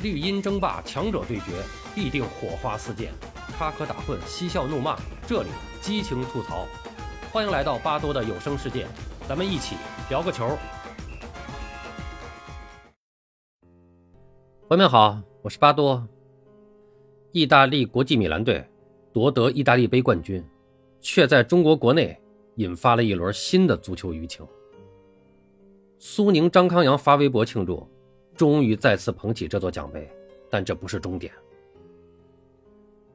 绿茵争霸，强者对决，必定火花四溅；插科打诨，嬉笑怒骂，这里激情吐槽。欢迎来到巴多的有声世界，咱们一起聊个球。朋友们好，我是巴多。意大利国际米兰队夺得意大利杯冠军，却在中国国内引发了一轮新的足球舆情。苏宁张康阳发微博庆祝。终于再次捧起这座奖杯，但这不是终点。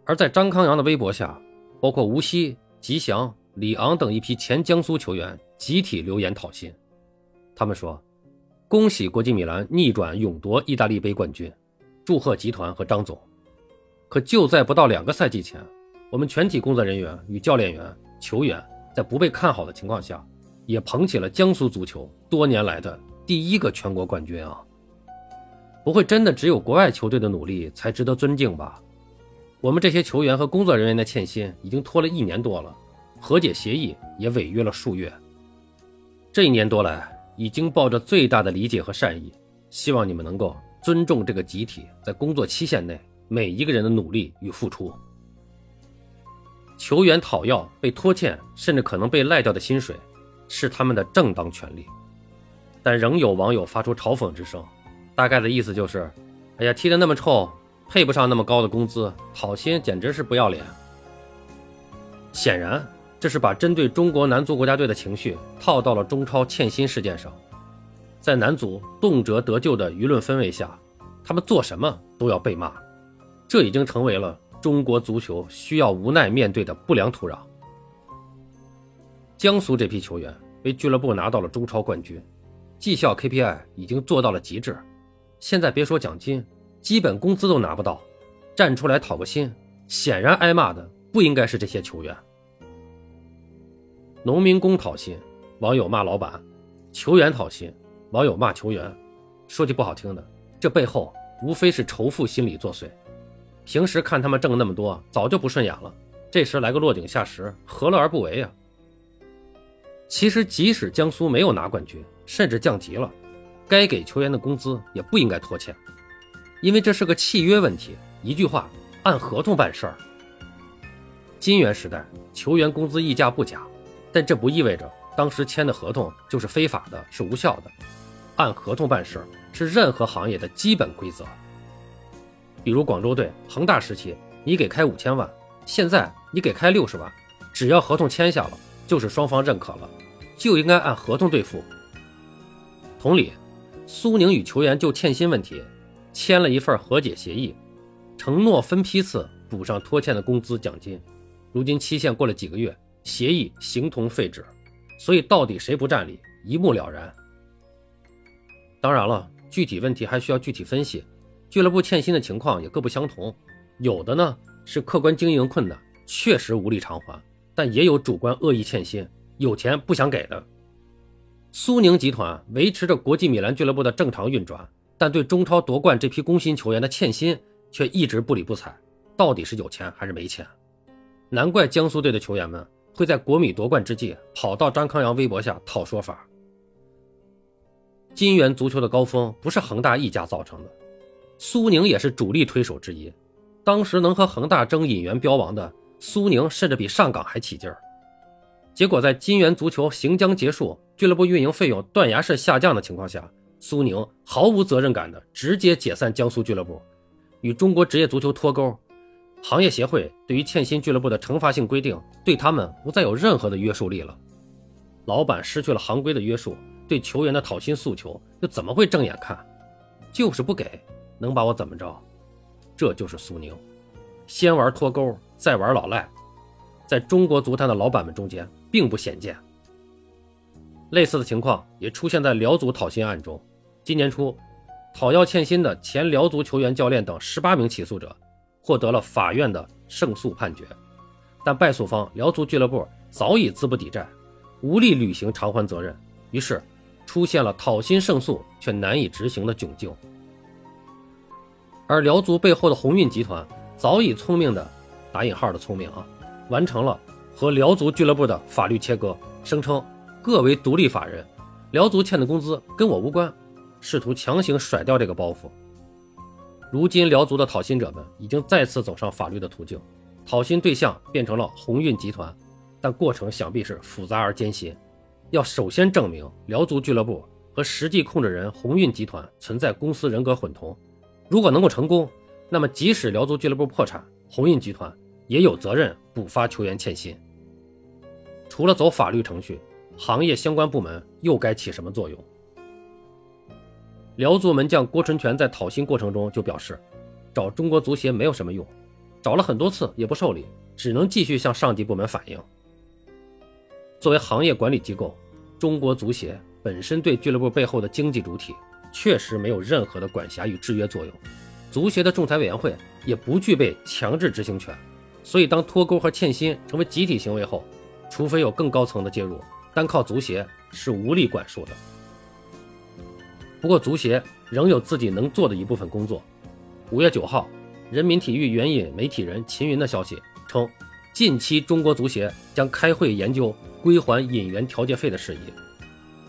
而在张康阳的微博下，包括吴曦、吉祥、李昂等一批前江苏球员集体留言讨薪。他们说：“恭喜国际米兰逆转勇夺意大利杯冠军，祝贺集团和张总。”可就在不到两个赛季前，我们全体工作人员与教练员、球员在不被看好的情况下，也捧起了江苏足球多年来的第一个全国冠军啊！不会真的只有国外球队的努力才值得尊敬吧？我们这些球员和工作人员的欠薪已经拖了一年多了，和解协议也违约了数月。这一年多来，已经抱着最大的理解和善意，希望你们能够尊重这个集体在工作期限内每一个人的努力与付出。球员讨要被拖欠，甚至可能被赖掉的薪水，是他们的正当权利，但仍有网友发出嘲讽之声。大概的意思就是，哎呀，踢得那么臭，配不上那么高的工资，讨薪简直是不要脸。显然，这是把针对中国男足国家队的情绪套到了中超欠薪事件上。在男足动辄得咎的舆论氛围下，他们做什么都要被骂，这已经成为了中国足球需要无奈面对的不良土壤。江苏这批球员为俱乐部拿到了中超冠军，绩效 KPI 已经做到了极致。现在别说奖金，基本工资都拿不到，站出来讨个薪，显然挨骂的不应该是这些球员。农民工讨薪，网友骂老板；球员讨薪，网友骂球员。说句不好听的，这背后无非是仇富心理作祟。平时看他们挣那么多，早就不顺眼了，这时来个落井下石，何乐而不为呀？其实，即使江苏没有拿冠军，甚至降级了。该给球员的工资也不应该拖欠，因为这是个契约问题。一句话，按合同办事儿。金元时代，球员工资溢价不假，但这不意味着当时签的合同就是非法的，是无效的。按合同办事儿是任何行业的基本规则。比如广州队、恒大时期，你给开五千万，现在你给开六十万，只要合同签下了，就是双方认可了，就应该按合同兑付。同理。苏宁与球员就欠薪问题签了一份和解协议，承诺分批次补上拖欠的工资奖金。如今期限过了几个月，协议形同废纸，所以到底谁不占理，一目了然。当然了，具体问题还需要具体分析，俱乐部欠薪的情况也各不相同。有的呢是客观经营困难，确实无力偿还，但也有主观恶意欠薪，有钱不想给的。苏宁集团维持着国际米兰俱乐部的正常运转，但对中超夺冠这批工薪球员的欠薪却一直不理不睬。到底是有钱还是没钱？难怪江苏队的球员们会在国米夺冠之际跑到张康阳微博下讨说法。金元足球的高峰不是恒大一家造成的，苏宁也是主力推手之一。当时能和恒大争引援标王的苏宁，甚至比上港还起劲儿。结果在金元足球行将结束。俱乐部运营费用断崖式下降的情况下，苏宁毫无责任感的直接解散江苏俱乐部，与中国职业足球脱钩。行业协会对于欠薪俱乐部的惩罚性规定，对他们不再有任何的约束力了。老板失去了行规的约束，对球员的讨薪诉求又怎么会正眼看？就是不给，能把我怎么着？这就是苏宁，先玩脱钩，再玩老赖，在中国足坛的老板们中间并不鲜见。类似的情况也出现在辽足讨薪案中。今年初，讨要欠薪的前辽足球员、教练等十八名起诉者获得了法院的胜诉判决，但败诉方辽足俱乐部早已资不抵债，无力履行偿还责任，于是出现了讨薪胜诉却难以执行的窘境。而辽足背后的鸿运集团早已聪明的（打引号的聪明啊）完成了和辽足俱乐部的法律切割，声称。各为独立法人，辽足欠的工资跟我无关，试图强行甩掉这个包袱。如今辽足的讨薪者们已经再次走上法律的途径，讨薪对象变成了鸿运集团，但过程想必是复杂而艰辛。要首先证明辽足俱乐部和实际控制人鸿运集团存在公司人格混同。如果能够成功，那么即使辽足俱乐部破产，鸿运集团也有责任补发球员欠薪。除了走法律程序，行业相关部门又该起什么作用？辽足门将郭纯全在讨薪过程中就表示，找中国足协没有什么用，找了很多次也不受理，只能继续向上级部门反映。作为行业管理机构，中国足协本身对俱乐部背后的经济主体确实没有任何的管辖与制约作用，足协的仲裁委员会也不具备强制执行权，所以当脱钩和欠薪成为集体行为后，除非有更高层的介入，单靠足协是无力管束的。不过，足协仍有自己能做的一部分工作。五月九号，人民体育援引媒体人秦云的消息称，近期中国足协将开会研究归还引援调节费的事宜。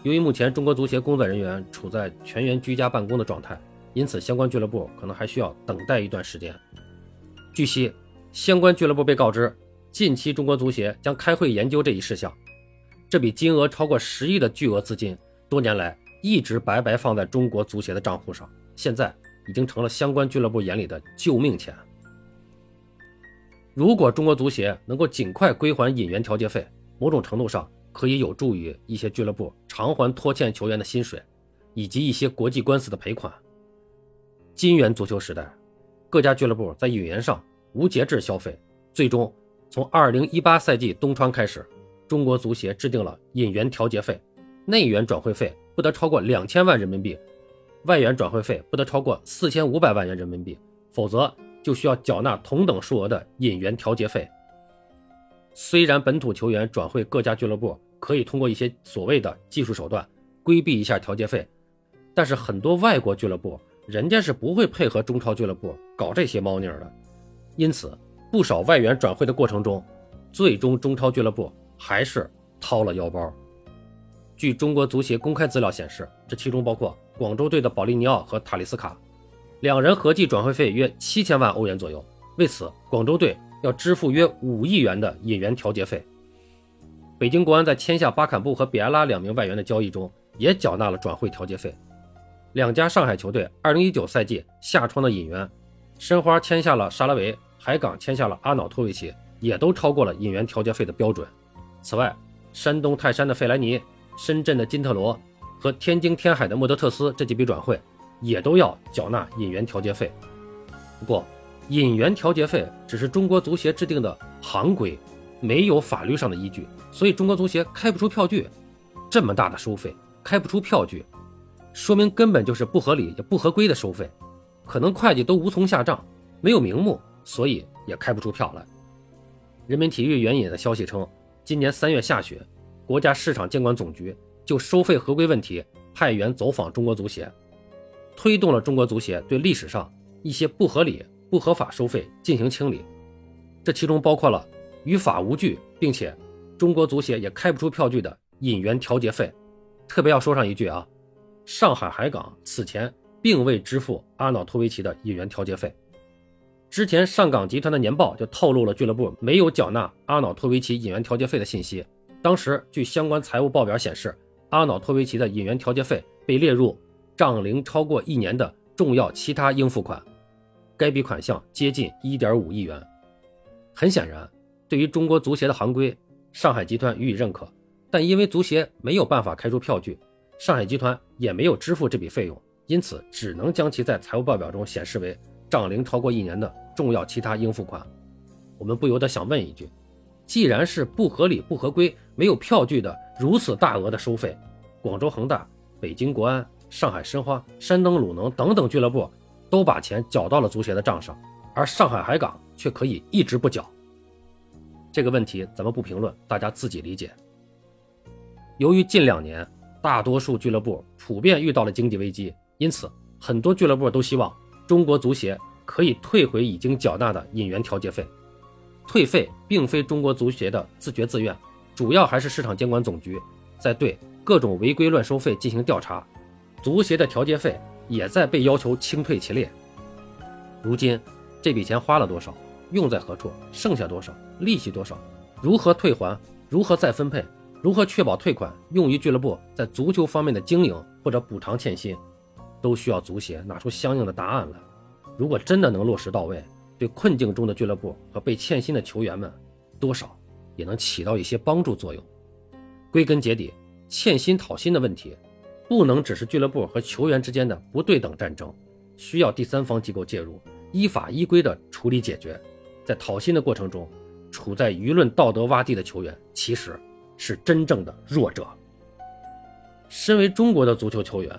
由于目前中国足协工作人员处在全员居家办公的状态，因此相关俱乐部可能还需要等待一段时间。据悉，相关俱乐部被告知，近期中国足协将开会研究这一事项。这笔金额超过十亿的巨额资金，多年来。一直白白放在中国足协的账户上，现在已经成了相关俱乐部眼里的救命钱。如果中国足协能够尽快归还引援调节费，某种程度上可以有助于一些俱乐部偿还拖欠球员的薪水，以及一些国际官司的赔款。金元足球时代，各家俱乐部在引援上无节制消费，最终从2018赛季冬窗开始，中国足协制定了引援调节费，内援转会费。不得超过两千万人民币，外援转会费不得超过四千五百万元人民币，否则就需要缴纳同等数额的引援调节费。虽然本土球员转会各家俱乐部可以通过一些所谓的技术手段规避一下调节费，但是很多外国俱乐部人家是不会配合中超俱乐部搞这些猫腻的，因此不少外援转会的过程中，最终中超俱乐部还是掏了腰包。据中国足协公开资料显示，这其中包括广州队的保利尼奥和塔利斯卡，两人合计转会费约七千万欧元左右。为此，广州队要支付约五亿元的引援调节费。北京国安在签下巴坎布和比埃拉两名外援的交易中，也缴纳了转会调节费。两家上海球队2019赛季夏窗的引援，申花签下了沙拉维，海港签下了阿瑙托维奇，也都超过了引援调节费的标准。此外，山东泰山的费莱尼。深圳的金特罗和天津天海的莫德特斯这几笔转会也都要缴纳引援调节费。不过，引援调节费只是中国足协制定的行规，没有法律上的依据，所以中国足协开不出票据。这么大的收费开不出票据，说明根本就是不合理也不合规的收费，可能会计都无从下账，没有名目，所以也开不出票来。人民体育援引的消息称，今年三月下旬。国家市场监管总局就收费合规问题派员走访中国足协，推动了中国足协对历史上一些不合理、不合法收费进行清理。这其中包括了于法无据，并且中国足协也开不出票据的引援调节费。特别要说上一句啊，上海海港此前并未支付阿瑙托维奇的引援调节费。之前上港集团的年报就透露了俱乐部没有缴纳阿瑙托维奇引援调节费的信息。当时，据相关财务报表显示，阿瑙托维奇的引援调节费被列入账龄超过一年的重要其他应付款，该笔款项接近1.5亿元。很显然，对于中国足协的行规，上海集团予以认可，但因为足协没有办法开出票据，上海集团也没有支付这笔费用，因此只能将其在财务报表中显示为账龄超过一年的重要其他应付款。我们不由得想问一句。既然是不合理、不合规、没有票据的如此大额的收费，广州恒大、北京国安、上海申花、山东鲁能等等俱乐部都把钱缴到了足协的账上，而上海海港却可以一直不缴。这个问题咱们不评论，大家自己理解。由于近两年大多数俱乐部普遍遇到了经济危机，因此很多俱乐部都希望中国足协可以退回已经缴纳的引援调节费。退费并非中国足协的自觉自愿，主要还是市场监管总局在对各种违规乱收费进行调查，足协的调节费也在被要求清退其列。如今这笔钱花了多少，用在何处，剩下多少，利息多少，如何退还，如何再分配，如何确保退款用于俱乐部在足球方面的经营或者补偿欠薪，都需要足协拿出相应的答案来。如果真的能落实到位，对困境中的俱乐部和被欠薪的球员们，多少也能起到一些帮助作用。归根结底，欠薪讨薪的问题，不能只是俱乐部和球员之间的不对等战争，需要第三方机构介入。依法依规的处理解决，在讨薪的过程中，处在舆论道德洼地的球员其实是真正的弱者。身为中国的足球球员，